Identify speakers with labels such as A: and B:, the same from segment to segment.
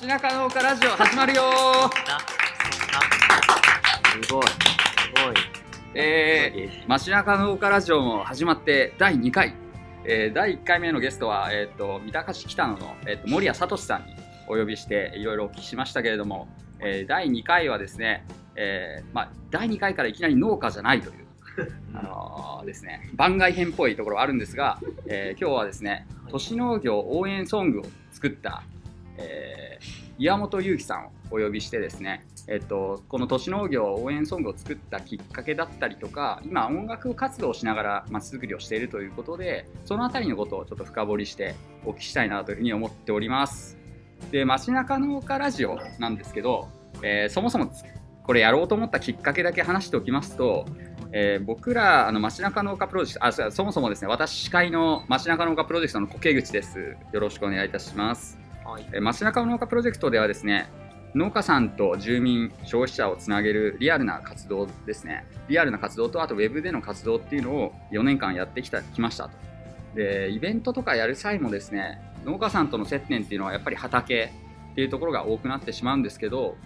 A: 街中農家ラジオ始まるよ。
B: すごい。すごい。
A: えー、街中農家ラジオも始まって第2回、えー、第1回目のゲストは、えーと、三鷹市北野の、えーと、森谷聡さんにお呼びしていろいろお聞きしましたけれども、えー、第2回はですね、えーまあ、第2回からいきなり農家じゃないという、あのー、ですね、番外編っぽいところはあるんですが、えー、今日はですね都市農業応援ソングを作った、えー、岩本裕樹さんをお呼びしてですね、えっと、この都市農業応援ソングを作ったきっかけだったりとか今音楽活動をしながらまちづくりをしているということでその辺りのことをちょっと深掘りしてお聞きしたいなというふうに思っております。で街中農家ラジオなんですけど、えー、そもそもこれやろうと思ったきっかけだけ話しておきますとえー、僕らあの街中農家プロジェクトあそもそもですね私司会の街中農家プロジェクトの苔口です。よろしくお願いいたします、はい。え、街中農家プロジェクトではですね農家さんと住民消費者をつなげるリアルな活動ですね。リアルな活動とあとウェブでの活動っていうのを4年間やってきたきましたと。でイベントとかやる際もですね農家さんとの接点っていうのはやっぱり畑っていうところが多くなってしまうんですけど、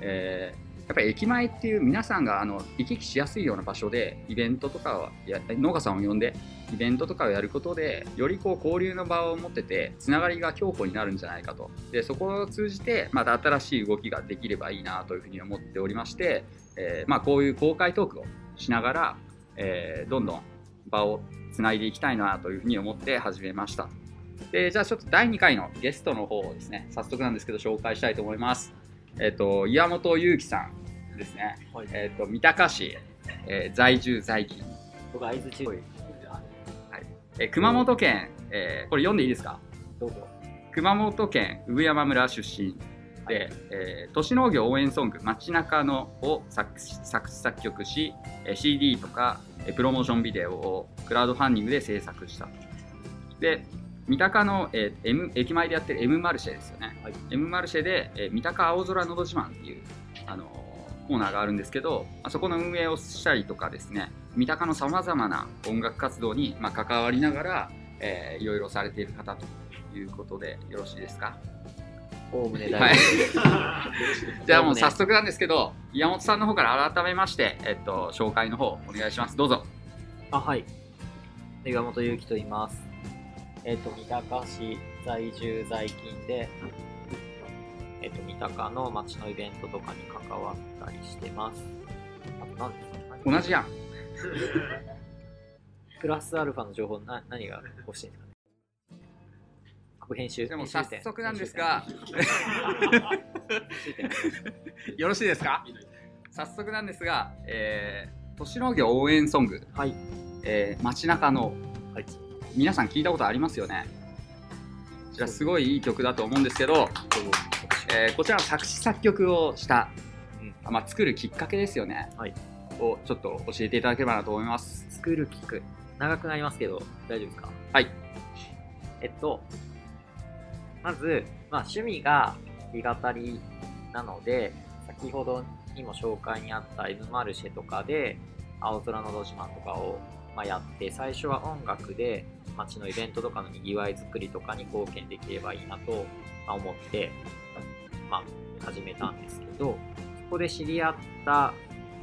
A: えーやっぱり駅前っていう皆さんがあの行き来しやすいような場所でイベントとかはや農家さんを呼んでイベントとかをやることでよりこう交流の場を持っててつながりが強固になるんじゃないかと。でそこを通じてまた新しい動きができればいいなというふうに思っておりまして、えー、まあ、こういう公開トークをしながら、えー、どんどん場をつないでいきたいなというふうに思って始めました。でじゃあちょっと第2回のゲストの方をですね早速なんですけど紹介したいと思います。えっ、ー、と岩本裕樹さん。ですね、はい、えーと、三鷹市、えー、在住在勤。
B: 僕会津地方はい。
A: えー、熊本県、えー、これ読んでいいですか？
B: どうぞ。
A: 熊本県産山村出身で、はい、えー、都市農業応援ソング「街中の」を作作作曲し CD とかプロモーションビデオをクラウドファンディングで制作した。で三鷹の、えー、M 駅前でやってる M マルシェですよね、はい、M マルシェで、えー、三鷹青空のど自慢っていうあのコーナーがあるんですけど、まあ、そこの運営をしたりとかですね三鷹のさまざまな音楽活動に、まあ、関わりながら、えー、いろいろされている方ということでよろしいですか？
B: おおむね大丈夫、は
A: い、じゃあもう早速なんですけど岩本さんの方から改めまして、えっと、紹介の方お願いします。どうぞ。
B: あはい。岩本裕樹と言います。えっと三鷹市在住在勤でえっと、三鷹の街のイベントとかに関わったりしてます。あと何ですか？
A: 同じやん。
B: プラスアルファの情報な何が欲しいんですかね？こ編集
A: でも早速なんですが。よろしいですか？早速なんですが、えー、都市農業応援ソング、はい。えー、街中の、はい、皆さん聞いたことありますよね？こちらすごいいい曲だと思うんですけど、えー、こちらの作詞作曲をした、うん。まあ、作るきっかけですよね、はい、をちょっと教えていただければなと思います。
B: 作るきっかけ。長くなりますけど大丈夫ですか？
A: はい。
B: えっとまず、まあ、趣味が弾き語りなので先ほどにも紹介にあった M マルシェとかで青空のど自慢とかを、まあ、やって最初は音楽で街のイベントとかのにぎわい作りとかに貢献できればいいなと思ってまあ、始めたんですけど、そこで知り合った、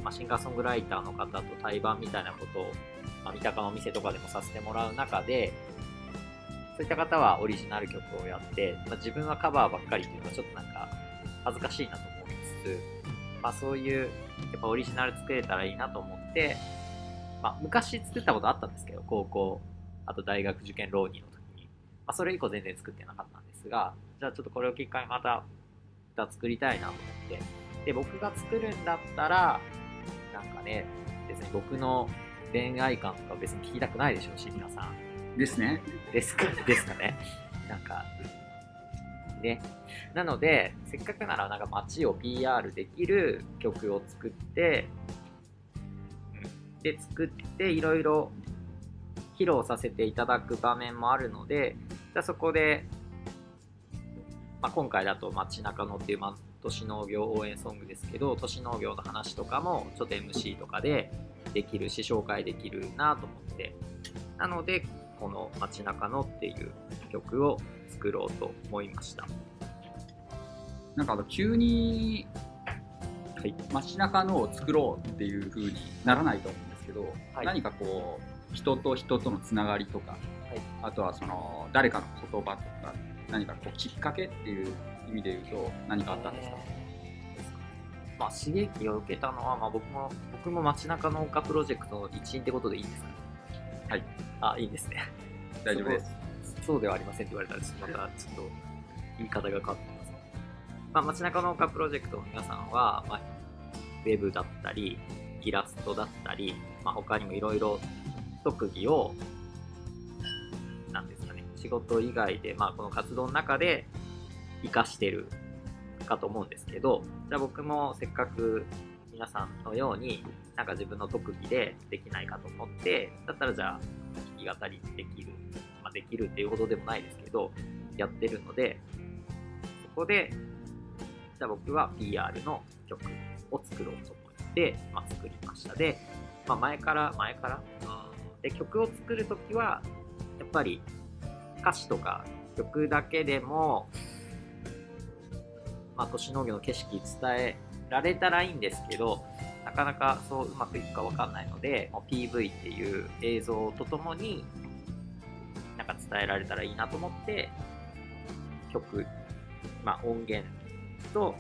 B: まあ、シンガーソングライターの方と対バンみたいなことを、まあ、三鷹のお店とかでもさせてもらう中で、そういった方はオリジナル曲をやって、まあ、自分はカバーばっかりっていうのはちょっとなんか恥ずかしいなと思いつつ、まあ、そういうやっぱオリジナル作れたらいいなと思って、まあ、昔作ったことあったんですけど高校あと大学受験浪人の時に、まあ、それ以降全然作ってなかったんですがじゃあちょっとこれをきっかけにまた歌作りたいなと思って。で、僕が作るんだったら、なんかね、別に僕の恋愛観とか別に聞きたくないでしょうし、皆さ
A: ん。ですね。
B: ですか、ですかね。なんか、ね。なので、せっかくならなんか街を PR できる曲を作って、で、作っていろいろ披露させていただく場面もあるので、じゃあそこでまあ、今回だと街中のっていう、まあ、都市農業応援ソングですけど都市農業の話とかもちょっと MC とかでできるし紹介できるなと思って。なのでこの街中のっていう曲を作ろうと思いました。
A: なんかあの急に
B: はい。
A: 街中のを作ろうっていう風にならないとど、
B: はい。
A: 何かこう人と人とのつながりとか、
B: はい。
A: あとはその誰かの言葉とか何かこうきっかけっていう意味で言うと何かあったんですか、
B: まあ、刺激を受けたのは、まあ、僕も僕も街中農家プロジェクトの一員ってことでいいんですかね？
A: はい。
B: あいいんですね。
A: 大丈夫です。
B: そそうではありませんって言われたらちょっとまたちょっと言い方が変わってます、まあ、街中農家プロジェクトの皆さんは、まあ、ウェブだったりイラストだったり、まあ、他にもいろいろ特技をなんですかね仕事以外で、まあ、この活動の中で活かしてるかと思うんですけどじゃあ僕もせっかく皆さんのようになんか自分の特技でできないかと思ってだったらじゃあ弾き語りできる、まあ、できるっていうほどでもないですけどやってるのでそこでじゃあ僕は PR の曲を作ろうと、まあ、作りました。で、まあ、前から前から、で曲を作るときはやっぱり歌詞とか曲だけでもまあ、都市農業の景色伝えられたらいいんですけどなかなかそううまくいくかわかんないのでもう PV っていう映像とともになんか伝えられたらいいなと思って曲、まあ、音源と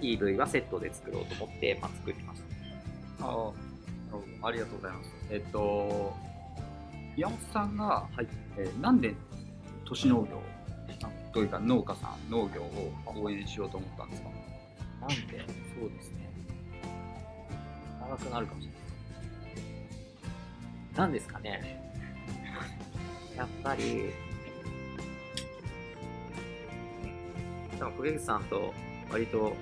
B: PV はセットで作ろうと思って、まあ、作りました。
A: ああなるほど。ありがとうございます。えっと岩本さんが、
B: はい
A: えーなんで都市農業というか農家さん農業を応援しようと思ったんですか？
B: なんでそうですね。長くなるかもしれない。なんですかねやっぱりでもクエグさんと割と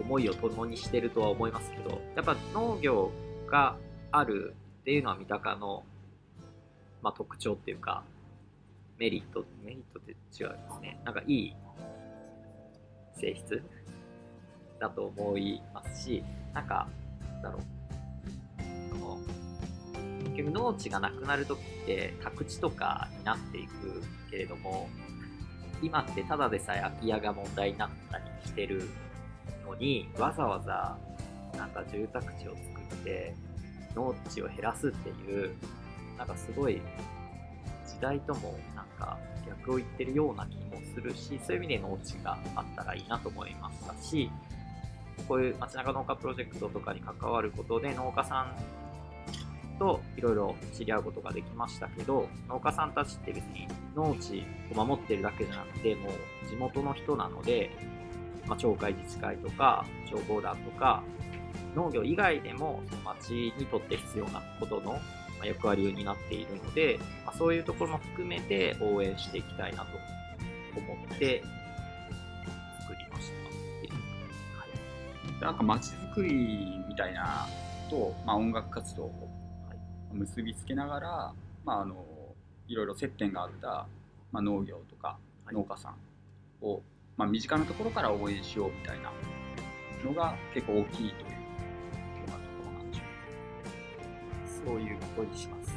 B: 思いを共にしてるとは思いますけどやっぱ農業があるっていうのは三鷹の、まあ、特徴っていうかメリットメリットって違うんですね。なんかいい性質だと思いますしなんかなんだろう。その結局農地がなくなる時って宅地とかになっていくけれども今ってただでさえ空き家が問題になったりしてるのにわざわざなんか住宅地を作って農地を減らすっていうなんかすごい時代ともなんか逆を言ってるような気もするしそういう意味で農地があったらいいなと思いましたしこういう街中農家プロジェクトとかに関わることで農家さんといろいろ知り合うことができましたけど農家さんたちって別に農地を守ってるだけじゃなくてもう地元の人なので、まあ、町会自治会とか消防団とか農業以外でもその町にとって必要なことのまあ役割を担っているので、まあ、そういうところも含めて応援していきたいなと思って作りました。はい
A: なんか街づくりみたいなと、まあ、音楽活動を
B: はい
A: 結びつけながら、まあ、あのいろいろ接点があった、まあ、農業とか
B: はい
A: 農家さんを、まあ、身近なところから応援しようみたいなのが結構大きいというようなところなんでしょ
B: そういうことにします。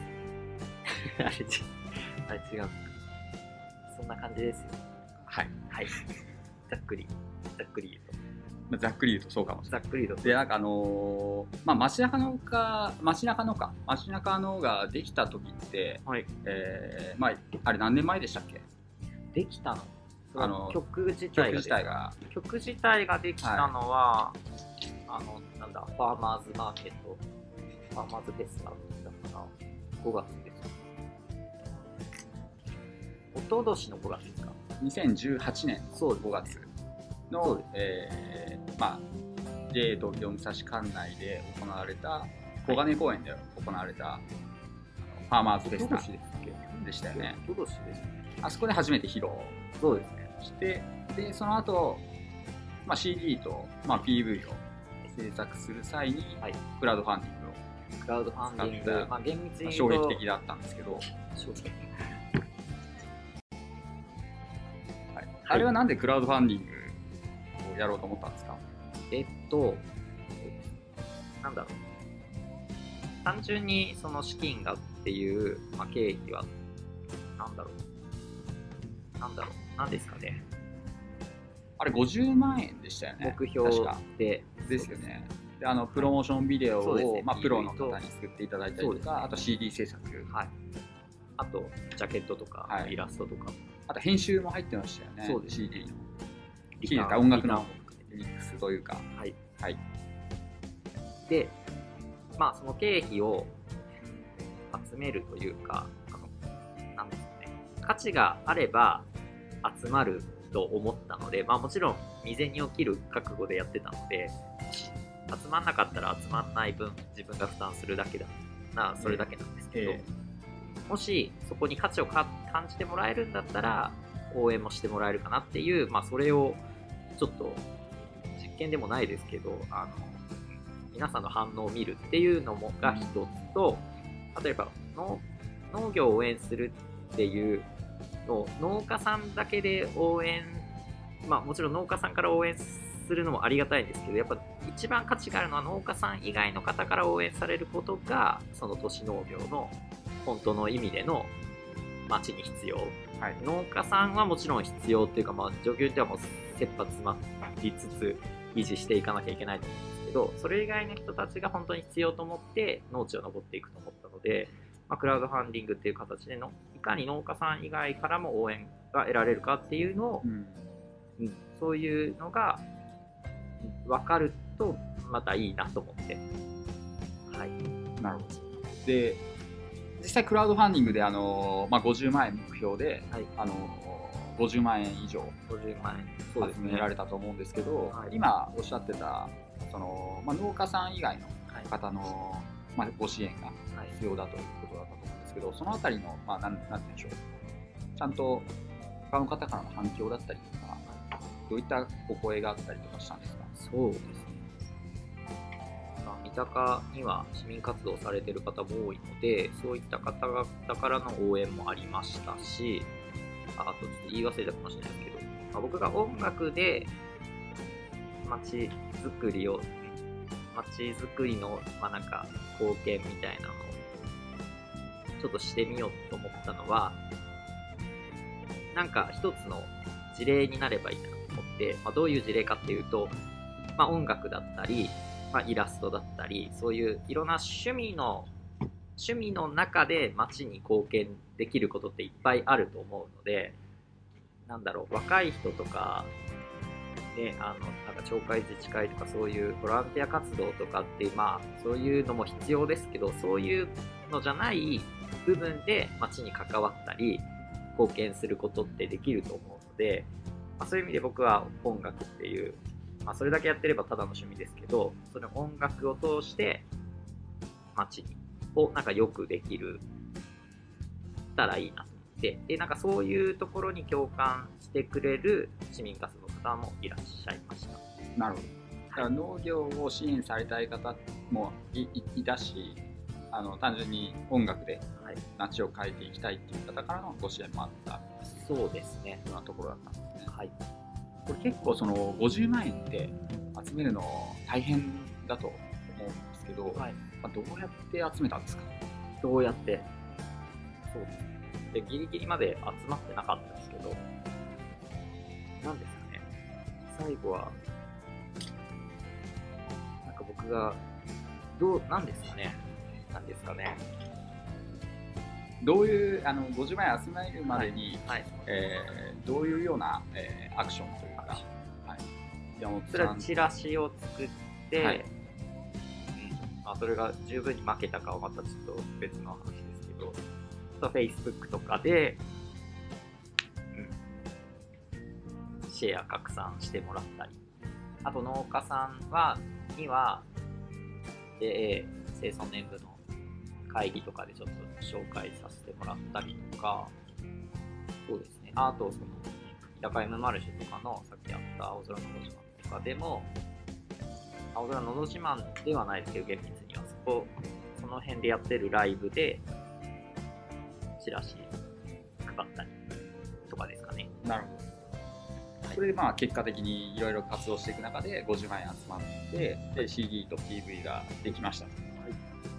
B: あれ違う。あれ違う。そんな感じですよ。
A: はい、
B: はい。ざっくり。ざっくり言うと。
A: まあ、ざっくり言うとそうかもしれない
B: ざっくり言うと。
A: でなんかあのーまあ街中農家街中農家街中農ができた時って、
B: はい。
A: えーまああれ何年前でしたっけ？
B: できたの？
A: あの
B: 曲自
A: 曲
B: 体が。曲自体ができたのは、あの、なんだ、ファーマーズマーケット、ファーマーズフェスタだったかな、5月です。おととしの5月ですか。
A: 2018年。
B: そうです
A: 5月のえーまあ、JA 東京武蔵管内で行われた小金公園で行われたあのファーマーズフェスタ
B: で
A: したよね。あそこで初めて披露。
B: そうですね。
A: してでその後、まあ CD と、まあ、PV を制作する際に、
B: はい
A: クラウドファンディング
B: クラウドファンディング、まあ厳密に
A: 衝撃的だったんですけど、はいあれはなんでクラウドファンディングをやろうと思ったんですか？
B: えっと、なんだろう。単純にその資金がっていう、まあ、経費は、なんだろう。なんだろう。なんですかね。
A: あれ50万円でしたよね。
B: 目標で。
A: ですよね。であのプロモーションビデオを、
B: ね。
A: まあ、プロの方に作っていただいたりと
B: そうですね。
A: か、あと CD 制作。
B: はい。あとジャケットとか、
A: はい。
B: イラストとか
A: あと編集も入ってましたよね。
B: そうです
A: CD の。
B: リ
A: キーか？音楽のミックスというか。
B: はい。
A: はい。
B: で、まあ、その経費を集めるというか、あのなんですかね、価値があれば集まると思ったので、まあ、もちろん未然に起きる覚悟でやってたので、集まんなかったら集まんない分、自分が負担するだけだな、それだけなんですけど、
A: え
B: もしそこに価値をか感じてもらえるんだったら、応援もしてもらえるかなっていう、まあ、それをちょっと実験でもないですけど、あの皆さんの反応を見るっていうのもが一つと、例えば農農業を応援するっていうのを農家さんだけで応援、まあもちろん農家さんから応援するのもありがたいんですけど、やっぱ一番価値があるのは農家さん以外の方から応援されることが、その都市農業の本当の意味での町に必要。
A: はい
B: 農家さんはもちろん必要っていうか、まあ、状況ではもう切羽詰まりつつ維持していかなきゃいけないと思うんですけどそれ以外の人たちが本当に必要と思って農地を登っていくと思ったので、まあ、クラウドファンディングっていう形でのいかに農家さん以外からも応援が得られるかっていうのを
A: う、ん。
B: うんそういうのがうん分かるとまたいいなと思って。はい、
A: なるほど。で実際クラウドファンディングであの、まあ、50万円目標で、
B: はい。
A: あの50万円以上
B: 50万円。そうですね。
A: 集められたと思うんですけど、
B: はい。
A: 今おっしゃってたその、まあ、農家さん以外の
B: はい。
A: 方の、まあ、ご支援が
B: はい。
A: 必要だということだったと思うんですけどそのあたりの、まあ、なんなんて言うんでしょう。ちゃんと他の方からの反響だったりとかどういったお声があったりとかしたんですか？
B: そうですね。まあ、三鷹には市民活動されてる方も多いので、そういった方々からの応援もありましたし、ああとちょっと言い忘れたかもしれないですけど、まあ、僕が音楽で街づくりを、街づくりの、まあ、なんか貢献みたいなのをちょっとしてみようと思ったのは、なんか一つの事例になればいいなと思って、まあ、どういう事例かっていうと、まあ、音楽だったり、まあ、イラストだったりそういういろんな趣味の趣味の中で街に貢献できることっていっぱいあると思うのでなんだろう若い人とかね、あのなんか町会自治会とかそういうボランティア活動とかってまあそういうのも必要ですけどそういうのじゃない部分で街に関わったり貢献することってできると思うので、まあ、そういう意味で僕は音楽っていう、まあ、それだけやってればただの趣味ですけどその音楽を通して街にをなんかよくできるたらいいなと思って。でなんかそういうところに共感してくれる市民活動方もいらっしゃいました。
A: なるほど。だから農業を支援されたい方もいいいたしあの単純に音楽で
B: はい、
A: 街を変えていきたいっていう方からのご支援もあった。
B: そうですね。
A: ようなところだったんですね。
B: はい、
A: これ結構その50万円って集めるの大変だと思うんですけど、
B: はい、
A: まあ、どうやって集めたんですか？
B: どうやって？そうですね。で、ギリギリまで集まってなかったですけど、なんで。最後は、なんか僕が、どう、なんですかね。なんですかね。
A: どういうあの50万円集めるまでに、
B: はい。
A: えーどういうような、えーアクションというか、はい、山本
B: それはチラシを作って、
A: はい
B: うんまあ、それが十分に負けたかはまたちょっと別の話ですけど、あとは Facebook とかで、シェア拡散してもらったり、あと農家さんはには、JA 生産年部の会議とかでちょっと紹介させてもらったりとか、そうですね。あと、その、日高 M マルシェとかの、さっきあった青空のど自慢とかでも、青空のど自慢ではないですけど、厳密には、そこ、その辺でやってるライブで、チラシ配ったりとかですかね。
A: なるほどそれでまあ結果的にいろいろ活動していく中で50万円集まってで CD と PV ができました、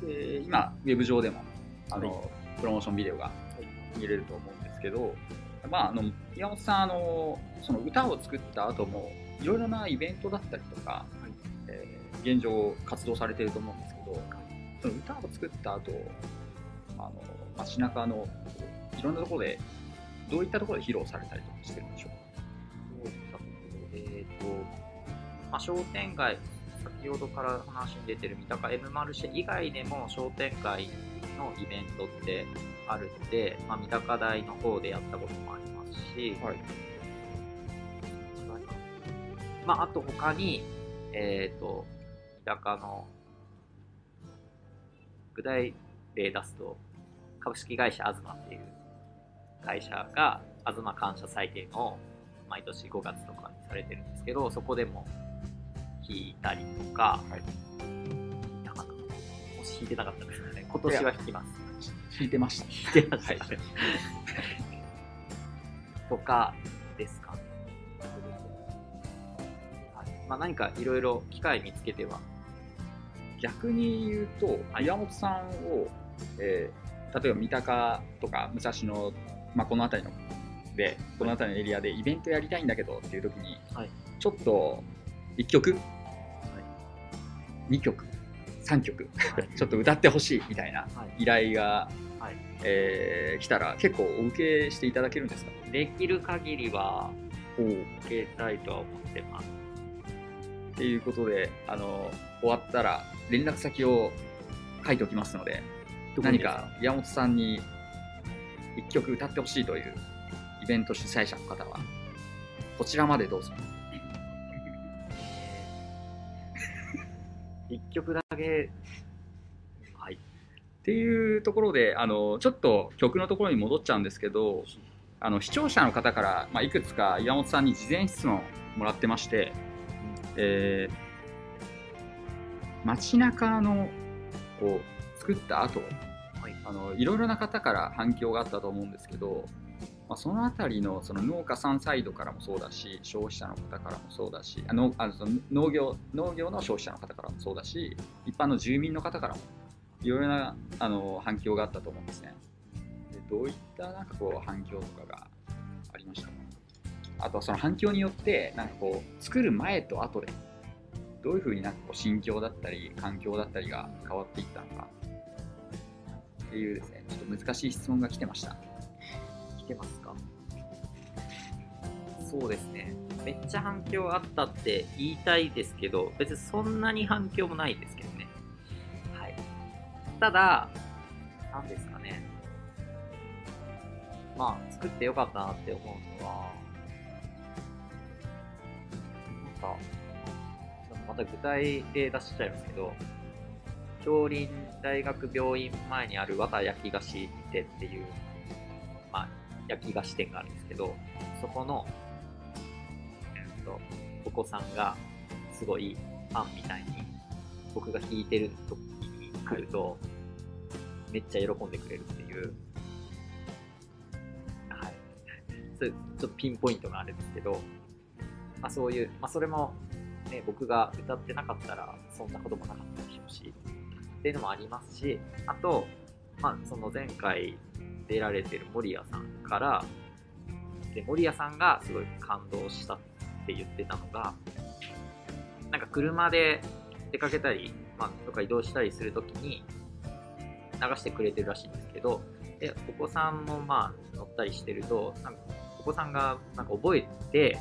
A: で今ウェブ上でもあの、
B: は
A: プロモーションビデオが見れると思うんですけどまあ、あの岩本さんあのその歌を作った後もいろいろなイベントだったりとか、えー現状活動されていると思うんですけど、その歌を作った後あの街中のいろんなところでどういったところで披露されたりとかしてるんでしょうか？
B: と、まあ、商店街、先ほどから話に出てる三鷹 M マルシェ以外でも商店街のイベントってあるので、まあ、三鷹台の方でやったこともありますし、
A: はい。
B: まあ、あと他に、えっ、と、三鷹の、具体例出すと、株式会社東っていう会社が、東感謝祭っていうのを毎年5月とかにされてるんですけど、そこでも弾いたりとか、
A: はい。
B: 弾いたかなもし弾いてなかったらですね、今年は弾きます。
A: 弾いてました。
B: 弾いてました、
A: はい。
B: とかですかね。はい。まあ、何かいろいろ機会見つけては、
A: 逆に言うと、岩本さんを、えー例えば三鷹とか武蔵野、まあ、この辺りのでこの辺りのエリアでイベントやりたいんだけどっていう時に、
B: はい。
A: ちょっと1曲、2曲？3曲？ちょっと歌ってほしいみたいな
B: はい。
A: 依頼が、
B: はい。
A: えー来たら結構お受けしていただけるんですか？
B: できる限りは
A: お
B: 受けたいとは思ってます。
A: っていうことであの終わったら連絡先を書いておきますので何か岩本さんに一曲歌ってほしいというイベント主催者の方はこちらまでどうぞ。
B: 一曲だけ、はい。
A: っていうところであのちょっと曲のところに戻っちゃうんですけどあの視聴者の方から、まあ、いくつか岩本さんに事前質問もらってまして、えー街中のを作った後
B: はい。
A: あのいろいろな方から反響があったと思うんですけど、まあ、そのあたりのその農家さんサイドからもそうだし消費者の方からもそうだしあのあその農業農業の消費者の方からもそうだし一般の住民の方からもいろいろなあの反響があったと思うんですね。でどういったなんかこう反響とかがありましたか？あとはその反響によってなんかこう作る前と後でどういうふうになんかこう心境だったり環境だったりが変わっていったのかっていうですねちょっと難しい質問が来てました。
B: 来てますか？そうですね。めっちゃ反響あったって言いたいですけど、別にそんなに反響もないですけどね。はい。ただ、なんですかね。まあ、作ってよかったなって思うのは、なんか、また具体例出しちゃいますけど、京林大学病院前にある綿焼き菓子店っていう、まあ、焼き菓子店があるんですけど、そこの、えっと、お子さんがすごいファンみたいに、僕が弾いてる時に来ると、めっちゃ喜んでくれるっていう、はい。そういうちょっとピンポイントがあるんですけど、まあそういう、まあそれも、ね、僕が歌ってなかったらそんなこともなかったでしょうし、っていうのもありますし、あと、まあその前回出られてる守屋さんから、で守屋さんがすごい感動したって言ってたのが、なんか車で出かけたり、まあ、とか移動したりするときに流してくれてるらしいんですけど、でお子さんもまあ乗ったりしてると、なんかお子さんがなんか覚えて、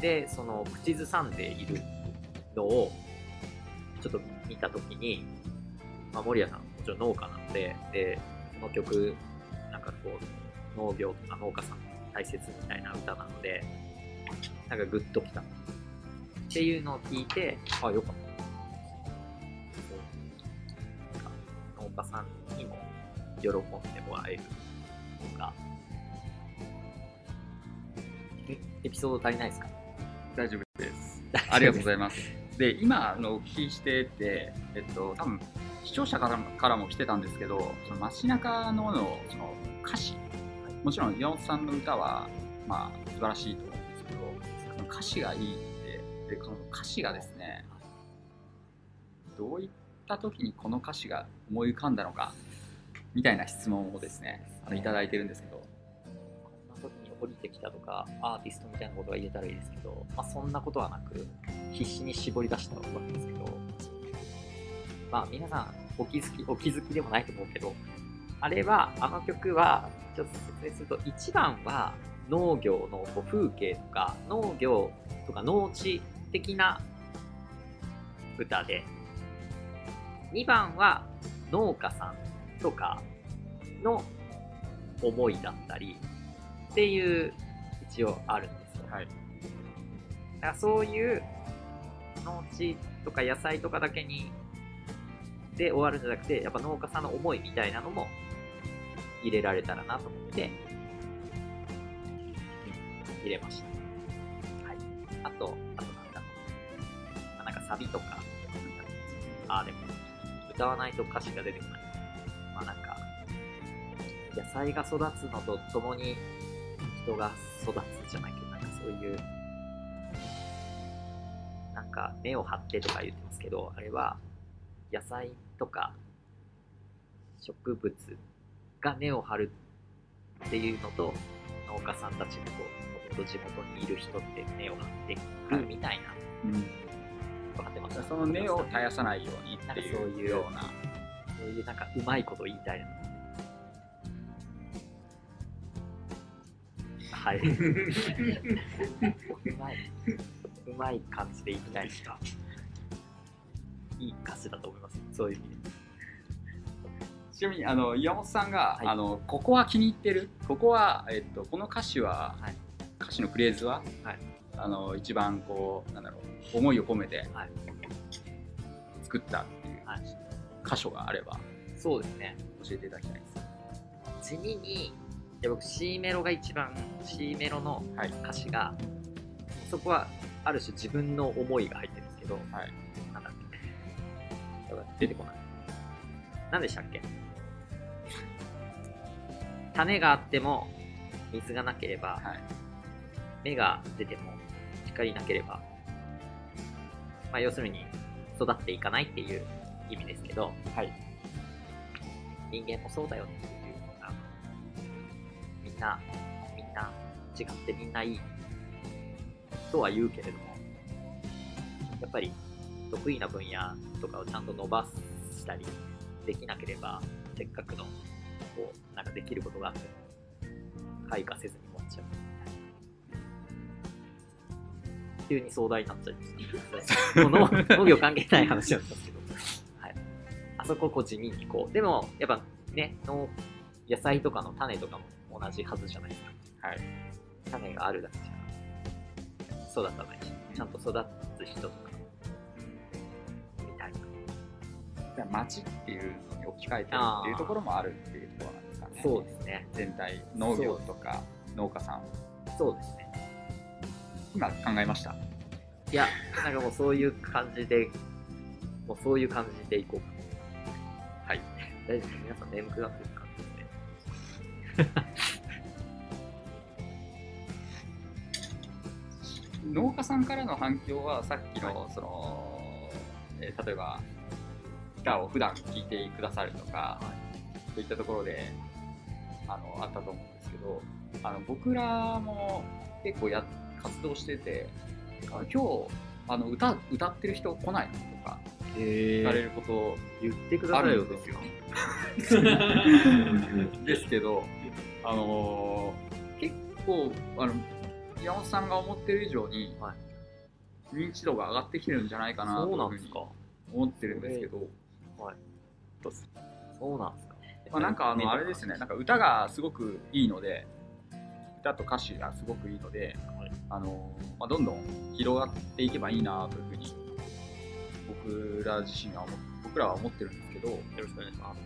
B: で、その口ずさんでいるのをちょっと見たときに、まあ、森谷さんもちろん農家なので、で、この曲、かこう、農業とか農家さん大切みたいな歌なので、なんかグッときた。っていうのを聞いて、あ、よかった。そうなんか農家さんにも喜んでもらえるとか。えエピソード足りないですか？
A: 大丈夫です。ありがとうございます。で、今あのお聞きしてて、えっと、多分視聴者からもからも来てたんですけど、その街中ののその歌詞、もちろん岩本さんの歌は、まあ、素晴らしいと思うんですけど、その歌詞がいいって、で、その歌詞がですね、どういった時にこの歌詞が思い浮かんだのか、みたいな質問をですね、あのいただいてるんですけど、
B: こんな時に降りてきたとかアーティストみたいなことが言えたらいいですけど、まあ、そんなことはなく必死に絞り出したわけですけど。まあ皆さんお気づきお気づきでもないと思うけどあれはあの曲はちょっと説明すると1番は農業のこう風景とか農業とか農地的な歌で2番は農家さんとかの思いだったりっていう一応あるんですよ。
A: はい。
B: だからそういう農地とか野菜とかだけにで終わるんじゃなくてやっぱ農家さんの思いみたいなのも入れられたらなと思って入れました。はい。あと、あとなんだろう。なんかサビとか、なんかああ、でも歌わないと歌詞が出てこない。まあなんか、野菜が育つのとともに人が育つじゃないけど、なんかそういう、なんか根を張ってとか言ってますけど、あれは野菜とか植物が根を張るっていうのと、農家さんたちがこう、もと地元にいる人って根を張ってるみたいな、
A: うん。
B: 分かってます？
A: その根を絶やさないようにってい
B: いうう
A: ような。
B: そういうなんかうまいこと言いたいな。はい。うまい。うまい感じで言いたいしか。いい歌詞だと思います。そういう意味で。
A: ちなみにあの岩本さんが、
B: はい。
A: あのここは気に入ってる？ここは、えっと、この歌詞は、
B: はい。
A: 歌詞のフレーズは、
B: はい。
A: あの一番こうなんだろう思いを込めて
B: はい。
A: 作ったっていう
B: はい。
A: 箇所があれば
B: そうですね。
A: 教えていただきたいです。
B: 地味に、いや僕 C メロが一番、C メロの
A: はい。
B: 歌詞が、そこはある種自分の思いが入ってるんですけど、
A: はい。
B: なんだっけ？出てこない。何でしたっけ？種があっても水がなければ、
A: はい。
B: 芽が出ても光なければ、まあ、要するに育っていかないっていう意味ですけど、
A: はい。
B: 人間もそうだよっていうあのみんなみんな違ってみんないいとは言うけれどもやっぱり得意な分野とかをちゃんと伸ばしたりできなければせっかくのこうなんかできることがあっても開花せずに持っちゃう。急に壮大になっちゃいました。もう。農農業関係ない話なんですけど、はい、あそこをこう地味にこう、でもやっぱね、農野菜とかの種とかも同じはずじゃないですか。
A: はい。
B: 種があるだけじゃ育たないし、ちゃんと育つ人とか、
A: じゃあ町っていうのに置き換えてるっていうところもあるっていうところなんですかね
B: そうですね。
A: 全体農業とか農家さん
B: そうですね。
A: 今考えました？
B: いや、なんかもうそういう感じで、もうそういう感じでいこうかな。はい。大丈夫です。皆さん眠くなってる感じですね。
A: 農家さんからの反響はさっきのその、えー例えば歌を普段聴いてくださるとか、そういったところであのあったと思うんですけどあの僕らも結構や活動してて今日あの歌歌ってる人来ないとか
B: へ
A: 聞かれること
B: 言ってくだ
A: あ
B: さいよ、
A: るんですよ。ですけど、あのー結構あの山本さんが思ってる以上に、
B: は
A: 認知度が上がってきてるんじゃないかなと。思ってるんですけど、
B: はい。
A: どうです
B: そうなんですか。
A: まあ、なんかあのあれですね、なんか歌がすごくいいので、歌と歌詞がすごくいいので、
B: はい
A: あのまあ、どんどん広がっていけばいいなというふうに僕ら自身は思僕らは思ってるんですけど、
B: よろしくお願いします。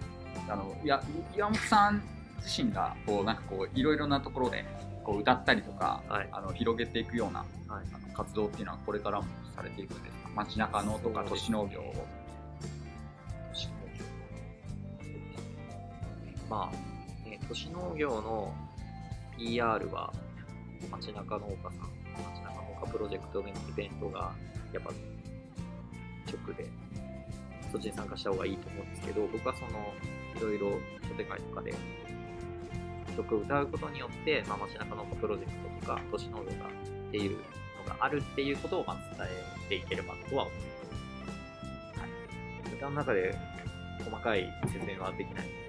A: あのいや岩本さん自身がこうなんかこういろいろなところでこう歌ったりとか、
B: はい
A: あの広げていくような
B: はい。
A: あの活動っていうのはこれからもされていくんですか？街中のとか都市農業を
B: まあ、ね、都市農業の PR は、街中農家さん、街中農家プロジェクトのイベントが、やっぱ、直で、そっちに参加した方がいいと思うんですけど、僕はその、いろいろ書店会とかで、曲を歌うことによって、まあ、街中のプロジェクトとか都市農業がっていうのがあるっていうことをまず伝えていければとは思います。はい、歌の中で細かい説明はできない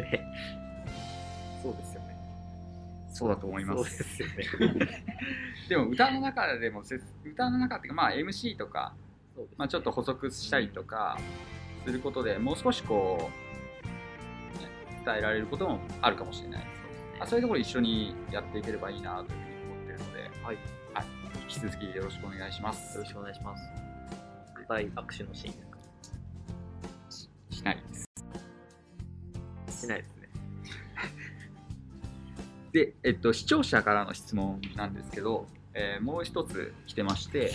B: んですかえそうですよね。
A: そうだと思いま
B: そう
A: す
B: ですよね。
A: でも歌の中でもせ歌の中っていうかまあ MC とか、
B: ね
A: まあ、ちょっと補足したりとかすることでもう少しこう、ね伝えられることもあるかもしれないあそういうところ一緒にやっていければいいなというふうに思ってるので、
B: はい。
A: 引き続きよろしくお願いします
B: よろしくお願いします。固い握手のシーン
A: しないです
B: ね。
A: で、えっと、視聴者からの質問なんですけど、えーもう一つ来てまして、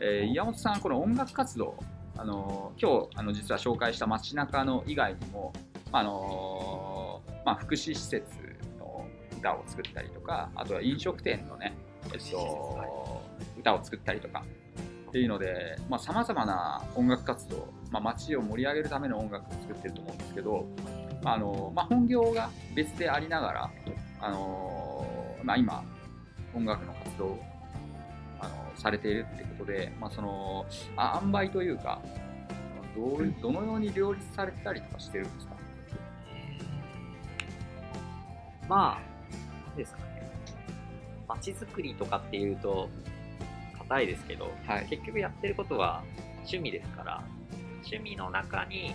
A: えー岩本さん、この音楽活動、あのー今日あの実は紹介した街中の以外にも、あのーまあ、福祉施設の歌を作ったりとか、あとは飲食店のね、えっと、歌を作ったりとかっていうので、さまざ、まな音楽活動、まあ、街を盛り上げるための音楽を作ってると思うんですけど、あのまあ、本業が別でありながら、あのまあ、今音楽の活動をあのされているってことで、まあ、そのあ塩梅というかどうどのように両立されたりとかしてるんですか？
B: まあ、なんですかね。街づくりとかっていうと、硬いですけど、
A: はい。
B: 結局やってることは趣味ですから、趣味の中に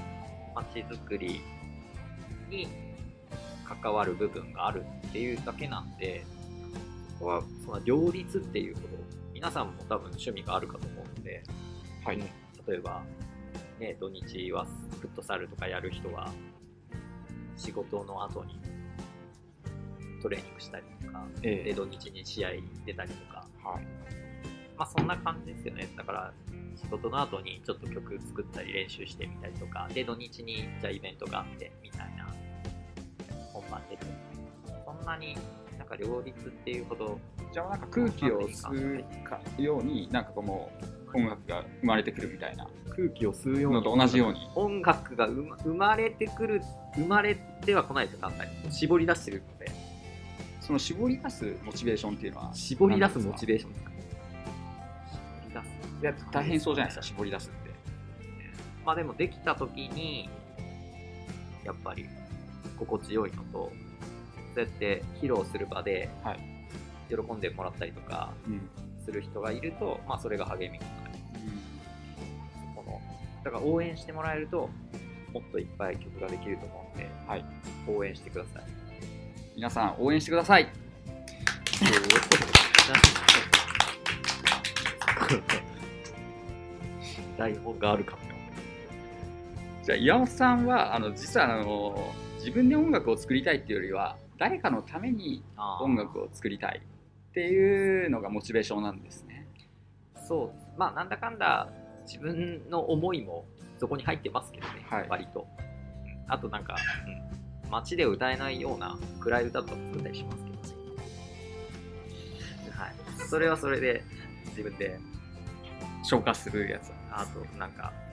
B: 街づくりに関わる部分があるっていうだけなんで、そこはその両立っていうこと、皆さんも多分趣味があるかと思うので、
A: はい。
B: 例えば、ね、土日はフットサルとかやる人は、仕事の後にトレーニングしたりとか、で土日に試合出たりとか、
A: はい。
B: まあそんな感じですよね。だから仕事の後にちょっと曲作ったり練習してみたりとか、で土日にじゃあイベントがあってみたいな本番でそんなになんか両立っていうほど
A: じゃあなんか空気を吸うかようになんかこうもう音楽が生まれてくるみたいな。
B: 空気を吸うよう
A: のと同じように。
B: 音楽が生まれてくる生まれては来ないですよ簡単に絞り出してるので。
A: その絞り出すモチベーションっていうのは
B: 絞り出すモチ
A: ベ
B: ベーション。ですか絞り出す
A: 大変そうじゃないですか絞り出すって。
B: まあでもできた時にやっぱり心地よいのとそうやって披露する場で
A: はい。
B: 喜んでもらったりとか
A: うん。
B: する人がいると、まあ、それが励みになる。このだから応援してもらえるともっといっぱい曲ができると思うんで、
A: はい。
B: 応援してください。
A: 皆さん応援してください
B: 台本があるかも。よ
A: じゃあ岩本さんはあの実はあの自分で音楽を作りたいっていうよりは誰かのために音楽を作りたいっていうのがモチベーションなんですね。
B: そう。まあなんだかんだ自分の思いもそこに入ってますけどね、
A: はい。
B: 割と。うんあとなんか、うん、街で歌えないような暗い歌とか作ったりしますけどね。はい。それはそれで自分で。
A: 消化するやつ
B: あとなんか、うん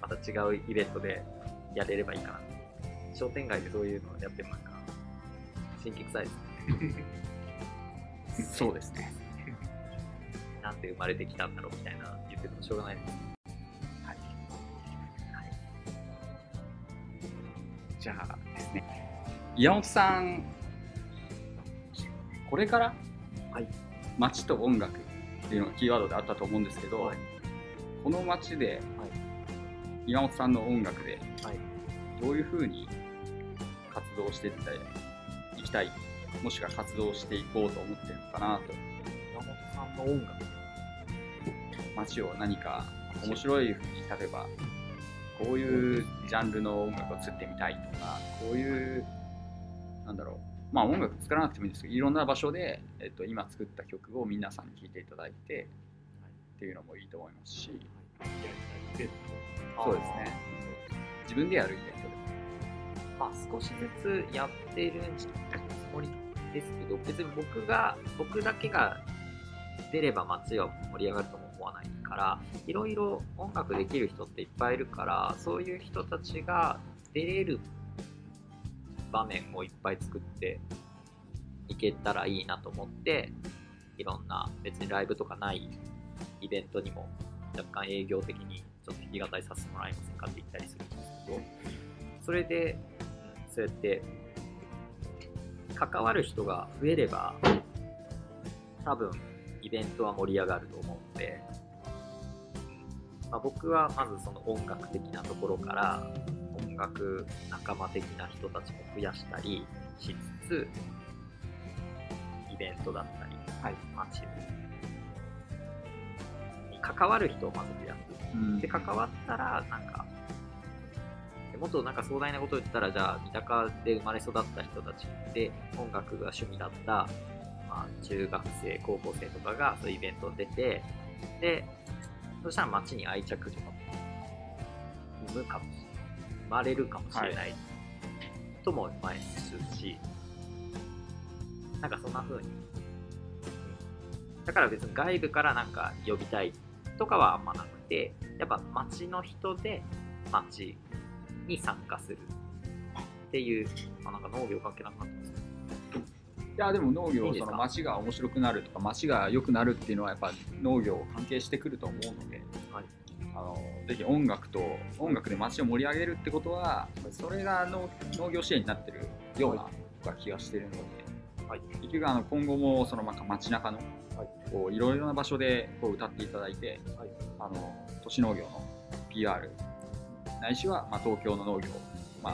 B: また違うイベントでやれればいいかな。商店街でそういうのをやってもなんか新規臭いですね。
A: そうですね。
B: なんで生まれてきたんだろうみたいな言っててもしょうがないです。
A: はい、
B: はい。
A: じゃあですね。岩本さんこれから、
B: はい。
A: 街と音楽っていうのがキーワードであったと思うんですけど、
B: はい
A: この街で、岩本さんの音楽で
B: はい。
A: どういうふうに活動していっていきたいもしくは活動していこうと思ってるのかなと。
B: 山本さんの音楽
A: 街を何か面白いふうに例えばこういうジャンルの音楽を作ってみたいとかこういうなんだろう。まあ音楽作らなくてもいいんですけどいろんな場所で、えっと、今作った曲を皆さんに聴いていただいてっていうのもいいと思いますし。そうですね。自分でやるイベントで
B: まあ少しずつやってるつもりですけど別に僕が僕だけが出れば街は盛り上がるとも思わないかからいろいろ音楽できる人っていっぱいいるからそういう人たちが出れる場面をいっぱい作っていけたらいいなと思っていろんな別にライブとかないイベントにも若干営業的にちょっと弾き語りさせてもらえませんかって言ったりするんですけどそれで、うん、そうやって関わる人が増えれば多分イベントは盛り上がると思うので、まあ、僕はまずその音楽的なところから音楽仲間的な人たちも増やしたりしつつイベントだったり、はい、街に関わる人をまず増やす。うん、で関わったらなんかもっとなんか壮大なことを言ったらじゃあ三鷹で生まれ育った人たちで音楽が趣味だったまあ、中学生、高校生とかがそういうイベント出て、で、そしたら街に愛着とかも生むかもしれない。生まれるかもしれない、とも思いますし、なんかそんな風に。だから別に外部からなんか呼びたいとかはあんまなくて、やっぱ街の人で街に参加するっていう、あ、なんか農業関係なくなってます
A: やでも農業その町が面白くなるとか町が良くなるっていうのはやっぱ農業関係してくると思うので、はい、あのぜひ音楽と音楽で町を盛り上げるってことはそれが農農業支援になってるような気がしてるので、はい、結局あの今後もそのなんか街中の、はい、こういろいろな場所でこう歌っていただいて、はい、あの都市農業の PR ないしはまあ東京の農業をまあ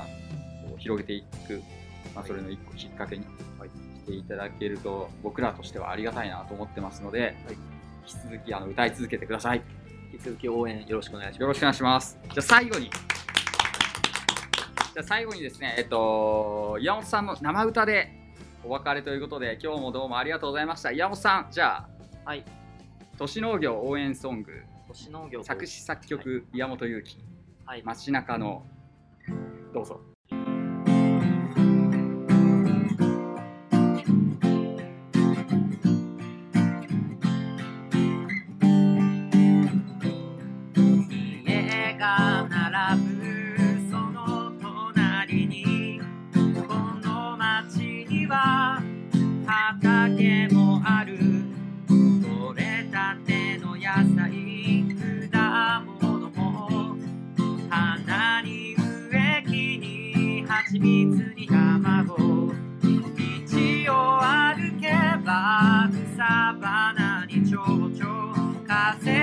A: こう広げていく、まあ、それの一個きっかけにていただけると僕らとしてはありがたいなと思ってますので、はい、引き続きあの歌い続けてください。
B: 引き続き応援よろしくお願いします。
A: よろしくお願いします。じゃあ最後に。じゃあ最後にですねえっと岩本さんの生歌でお別れということで今日もどうもありがとうございました。岩本さんじゃあはい。都市農業応援ソング
B: 都市農業
A: 作詞作曲、はい、岩本裕樹、はい、街中のどうぞ
B: 水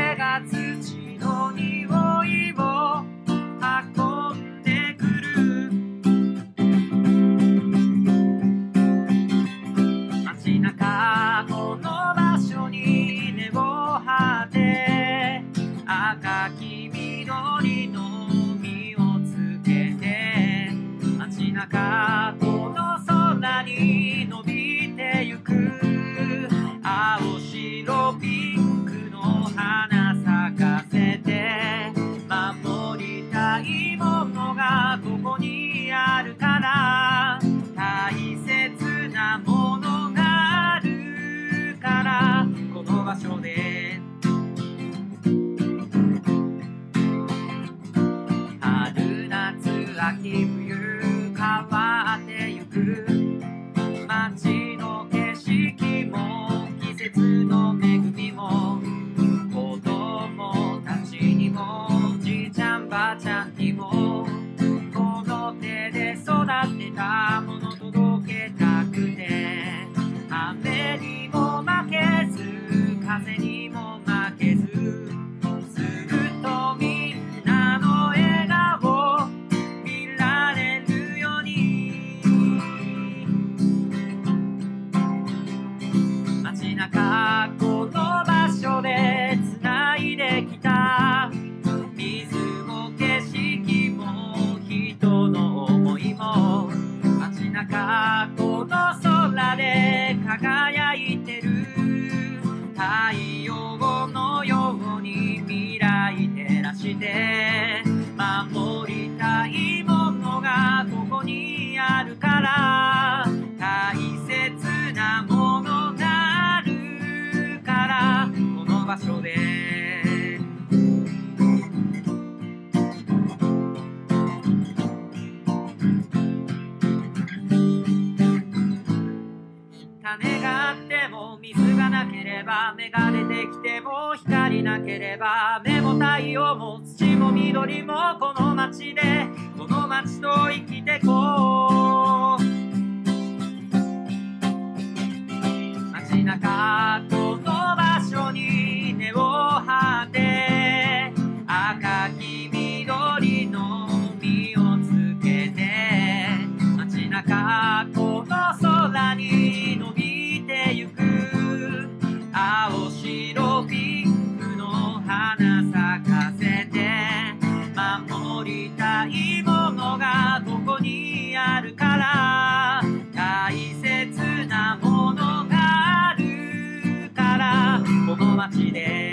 B: 雨も太陽も土も緑もこの街でこの街と生きてこう。街中とそ待ちで